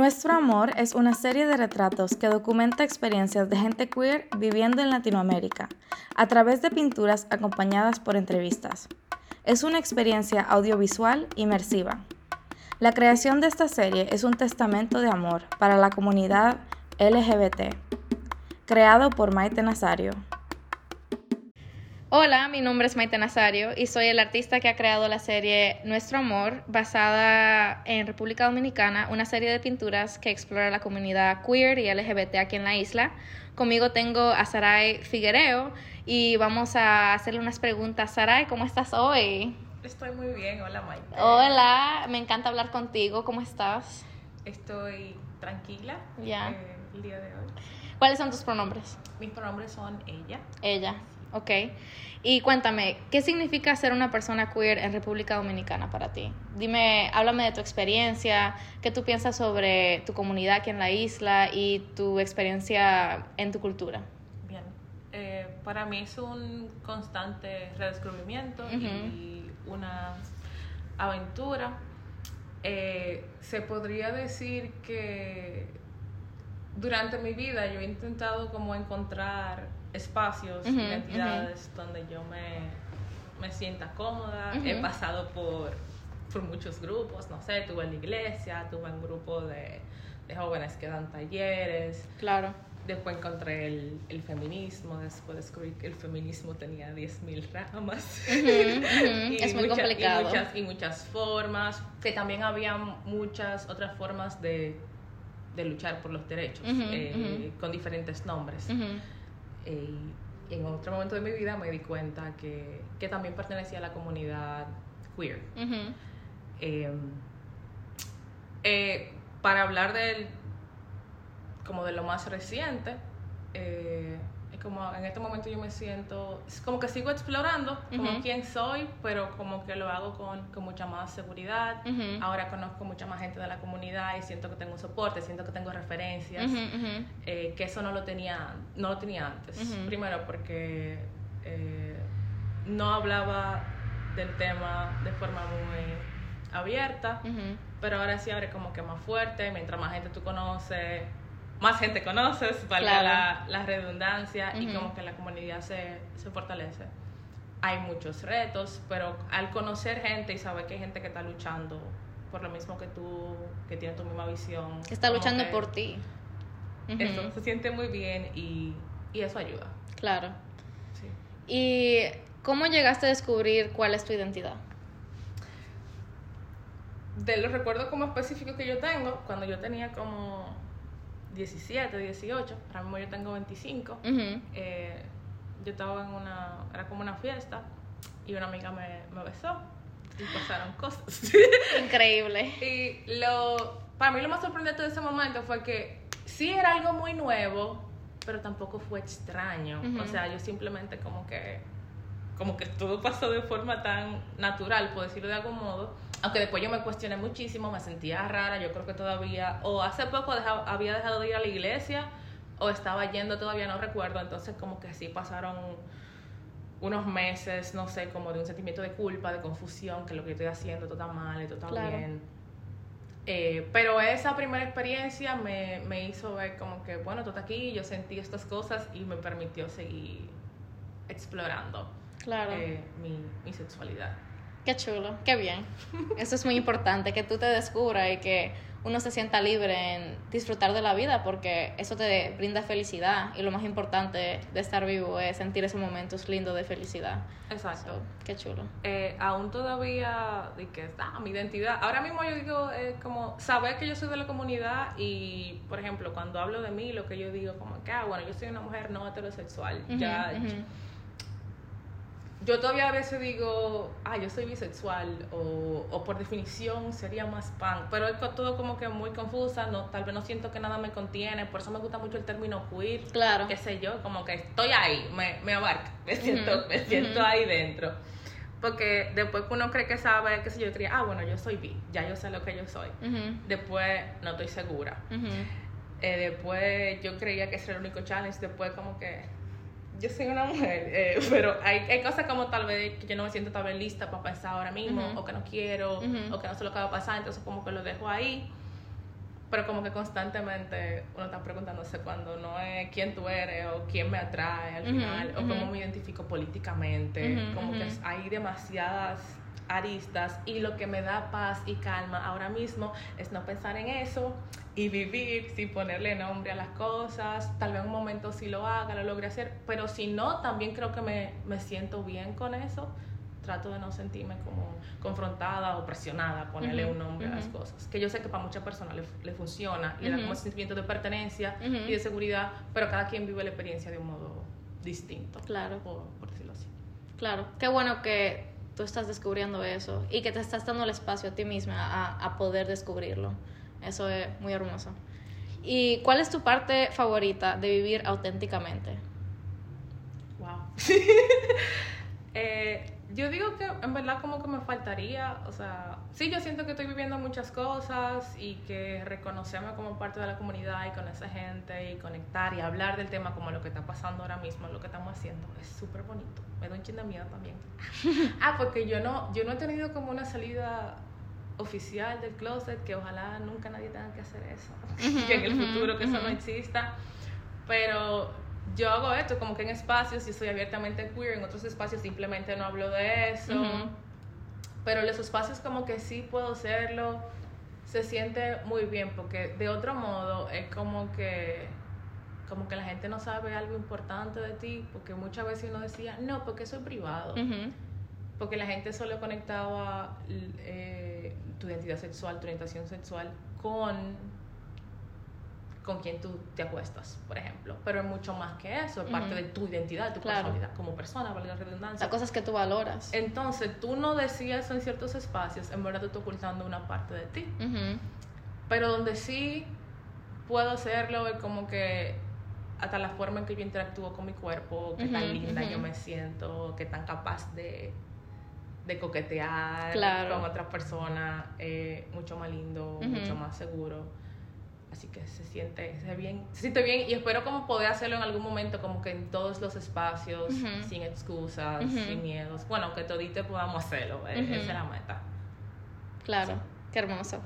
Nuestro Amor es una serie de retratos que documenta experiencias de gente queer viviendo en Latinoamérica, a través de pinturas acompañadas por entrevistas. Es una experiencia audiovisual inmersiva. La creación de esta serie es un testamento de amor para la comunidad LGBT, creado por Maite Nazario. Hola, mi nombre es Maite Nazario y soy el artista que ha creado la serie Nuestro Amor, basada en República Dominicana, una serie de pinturas que explora la comunidad queer y LGBT aquí en la isla. Conmigo tengo a Saray Figuereo y vamos a hacerle unas preguntas. Saray, ¿cómo estás hoy? Estoy muy bien, hola Maite. Hola, me encanta hablar contigo, ¿cómo estás? Estoy tranquila Ya. eh, el día de hoy. ¿Cuáles son tus pronombres? Mis pronombres son ella. Ella, ok. Y cuéntame, ¿qué significa ser una persona queer en República Dominicana para ti? Dime, háblame de tu experiencia, qué tú piensas sobre tu comunidad aquí en la isla y tu experiencia en tu cultura. Bien. Eh, para mí es un constante redescubrimiento y una aventura. Eh, se podría decir que durante mi vida yo he intentado como encontrar espacios, Ujú, identidades donde yo me, me sienta cómoda. He Ujú. pasado por, por muchos grupos, no sé, tuve en la iglesia, tuve un grupo de, de jóvenes que dan talleres, Claro. Después encontré el, el feminismo, después descubrí que el feminismo tenía 10.000 ramas. Ujú, ujú, es muy mucha- complicado. Y muchas, y muchas formas, que también había muchas otras formas de, de luchar por los derechos, Ujú, eh, con diferentes nombres. Eh, y en otro momento de mi vida me di cuenta que, que también pertenecía a la comunidad queer. ujú. Eh, eh, para hablar del como de lo más reciente eh, como en este momento yo me siento como que sigo explorando como quién soy pero como que lo hago con, con mucha más seguridad. Ahora conozco mucha más gente de la comunidad y siento que tengo un soporte siento que tengo referencias eh, que eso no lo tenía no lo tenía antes. Primero porque eh, no hablaba del tema de forma muy abierta pero ahora sí abre como que más fuerte mientras más gente tú conoces más gente conoces valga Claro. la, la redundancia y como que la comunidad se, se fortalece hay muchos retos pero al conocer gente y saber que hay gente que está luchando por lo mismo que tú que tiene tu misma visión Que está luchando que por ti. Eso se siente muy bien y, y eso ayuda. Claro. Sí. ¿Y cómo llegaste a descubrir cuál es tu identidad? De los recuerdos como específicos que yo tengo, cuando yo tenía como 17, 18, ahora mismo yo tengo 25, Ujú. eh, yo estaba en una, era como una fiesta y una amiga me, me besó y pasaron cosas. Increíble. y lo, para mí lo más sorprendente de ese momento fue que sí era algo muy nuevo, pero tampoco fue extraño. O sea, yo simplemente como que, como que todo pasó de forma tan natural, por decirlo de algún modo. Aunque después yo me cuestioné muchísimo, me sentía rara, yo creo que todavía, o hace poco había dejado de ir a la iglesia, o estaba yendo, todavía no recuerdo, entonces como que sí pasaron unos meses, no sé, como de un sentimiento de culpa, de confusión, que lo que estoy haciendo todo está mal, esto está Claro. bien. Eh, pero esa primera experiencia me, me hizo ver como que, bueno, tú estás aquí, yo sentí estas cosas y me permitió seguir explorando Claro. eh, mi, mi sexualidad. Qué chulo, qué bien. Eso es muy importante, que tú te descubras y que uno se sienta libre en disfrutar de la vida, porque eso te brinda felicidad y lo más importante de estar vivo es sentir esos momentos lindos de felicidad. Exacto. So, qué chulo. Eh, aún todavía de que ah, mi identidad ahora mismo yo digo eh, como saber que yo soy de la comunidad y por ejemplo cuando hablo de mí lo que yo digo como que ah bueno yo soy una mujer no heterosexual ya. Yo todavía a veces digo ah yo soy bisexual o, o por definición sería más pan pero es todo como que muy confusa no tal vez no siento que nada me contiene por eso me gusta mucho el término queer Claro. qué sé yo, como que estoy ahí, me, me abarca, me siento, me siento ahí dentro. Porque después que uno cree que sabe, qué sé yo, yo creía, ah, bueno, yo soy bi, ya yo sé lo que yo soy. Después no estoy segura. Eh, después yo creía que ese era el único challenge, después como que yo soy una mujer, eh, pero hay, hay cosas como tal vez que yo no me siento tal vez lista para pensar ahora mismo, o que no quiero, o que no sé lo que va a pasar, entonces como que lo dejo ahí. Pero como que constantemente uno está preguntándose cuando no es quién tú eres o quién me atrae al final, o cómo me identifico políticamente, como que hay demasiadas aristas y lo que me da paz y calma ahora mismo es no pensar en eso y vivir sin ponerle nombre a las cosas. Tal vez en un momento sí lo haga, lo logre hacer, pero si no, también creo que me, me siento bien con eso. Trato de no sentirme como confrontada o presionada a ponerle un nombre a las cosas. Que yo sé que para muchas personas le, le funciona, le da como sentimiento de pertenencia y de seguridad, pero cada quien vive la experiencia de un modo distinto. Claro. Por, por decirlo así. Claro. Qué bueno que tú estás descubriendo eso y que te estás dando el espacio a ti misma a, a poder descubrirlo. Eso es muy hermoso. ¿Y cuál es tu parte favorita de vivir auténticamente? Wow. eh, yo digo que en verdad como que me faltaría, o sea, sí, yo siento que estoy viviendo muchas cosas y que reconocerme como parte de la comunidad y con esa gente y conectar y hablar del tema como lo que está pasando ahora mismo, lo que estamos haciendo, es súper bonito. Me da un chin de miedo también. ah, porque yo no, yo no he tenido como una salida oficial del closet, que ojalá nunca nadie tenga que hacer eso, que en el futuro que eso no exista, pero yo hago esto como que en espacios y soy abiertamente queer, en otros espacios simplemente no hablo de eso, pero en los espacios como que sí puedo serlo, se siente muy bien, porque de otro modo es como que como que la gente no sabe algo importante de ti, porque muchas veces uno decía, no, porque soy privado, porque la gente solo conectaba eh, tu identidad sexual, tu orientación sexual con con quien tú te acuestas, por ejemplo. Pero es mucho más que eso, es parte de tu identidad, de tu personalidad como persona, valga la redundancia. Las cosas que tú valoras. Entonces, tú no decías en ciertos espacios, en verdad tú estás ocultando una parte de ti. Pero donde sí puedo hacerlo es como que hasta la forma en que yo interactúo con mi cuerpo, qué tan linda yo me siento, qué tan capaz de, de coquetear con otras personas, eh, mucho más lindo, mucho más seguro así que se siente, se bien, se siente bien y espero como poder hacerlo en algún momento como que en todos los espacios, sin excusas, sin miedos. Bueno, que todito podamos hacerlo, e-, esa es la meta. Claro, qué hermoso.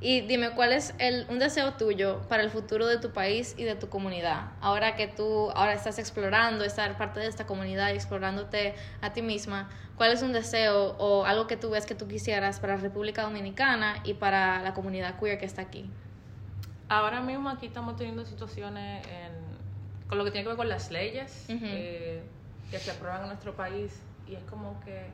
Y dime, ¿cuál es el, un deseo tuyo para el futuro de tu país y de tu comunidad? Ahora que tú ahora estás explorando, estar parte de esta comunidad y explorándote a ti misma, ¿cuál es un deseo o algo que tú ves que tú quisieras para la República Dominicana y para la comunidad queer que está aquí? Ahora mismo aquí estamos teniendo situaciones con lo que tiene que ver con las leyes eh, que se aprueban en nuestro país y es como que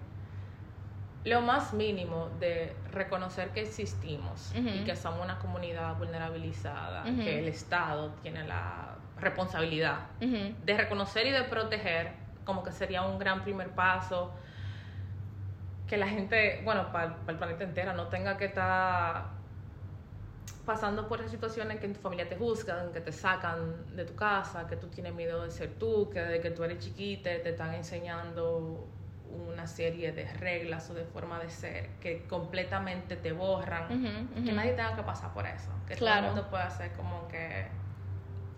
lo más mínimo de reconocer que existimos y que somos una comunidad vulnerabilizada, que el Estado tiene la responsabilidad de reconocer y de proteger, como que sería un gran primer paso, que la gente, bueno, para el planeta entero no tenga que estar pasando por esas situaciones que en tu familia te juzgan, que te sacan de tu casa, que tú tienes miedo de ser tú, que desde que tú eres chiquita te están enseñando una serie de reglas o de forma de ser que completamente te borran, que nadie tenga que pasar por eso, que claro. todo el mundo pueda ser como que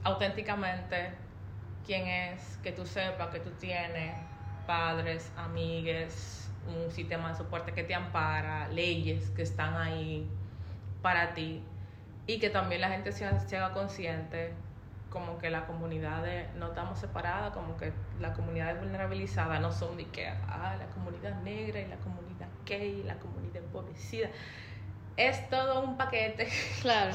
auténticamente quién es, que tú sepas que tú tienes padres, amigues, un sistema de soporte que te ampara, leyes que están ahí para ti y que también la gente se, haga consciente como que la comunidad no estamos separadas, como que la comunidad vulnerabilizada no son de que, ah, la comunidad negra y la comunidad gay y la comunidad empobrecida. Es todo un paquete claro.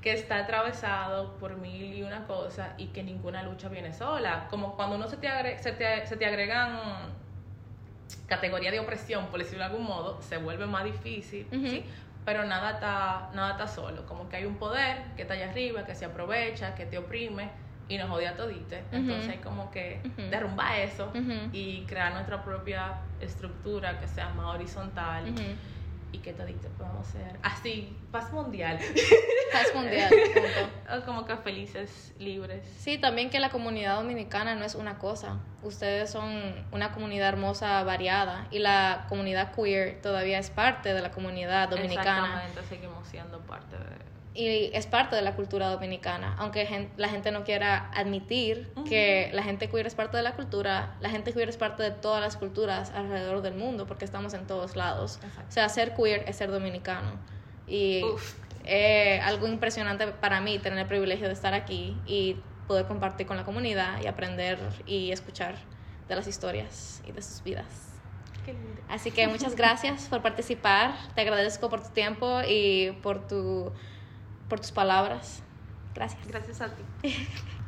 que está atravesado por mil y una cosas y que ninguna lucha viene sola. Como cuando uno se te, se te, se te agregan categoría de opresión, por decirlo de algún modo, se vuelve más difícil, ¿sí? Pero nada está, nada está solo. Como que hay un poder que está allá arriba, que se aprovecha, que te oprime y nos odia todite. Entonces hay como que derrumbar eso y crear nuestra propia estructura que sea más horizontal y que todito podamos ser así, paz mundial. Paz mundial, Como que felices, libres. Sí, también que la comunidad dominicana no es una cosa. Ustedes son una comunidad hermosa, variada, y la comunidad queer todavía es parte de la comunidad dominicana. Exactamente, seguimos siendo parte de y es parte de la cultura dominicana, aunque la gente no quiera admitir que la gente queer es parte de la cultura, la gente queer es parte de todas las culturas alrededor del mundo, porque estamos en todos lados. O sea, ser queer es ser dominicano. Y Es algo impresionante para mí tener el privilegio de estar aquí y poder compartir con la comunidad y aprender y escuchar de las historias y de sus vidas. Qué lindo. Así que muchas gracias por participar. Te agradezco por tu tiempo y por, tu, por tus palabras. Gracias. Gracias a ti.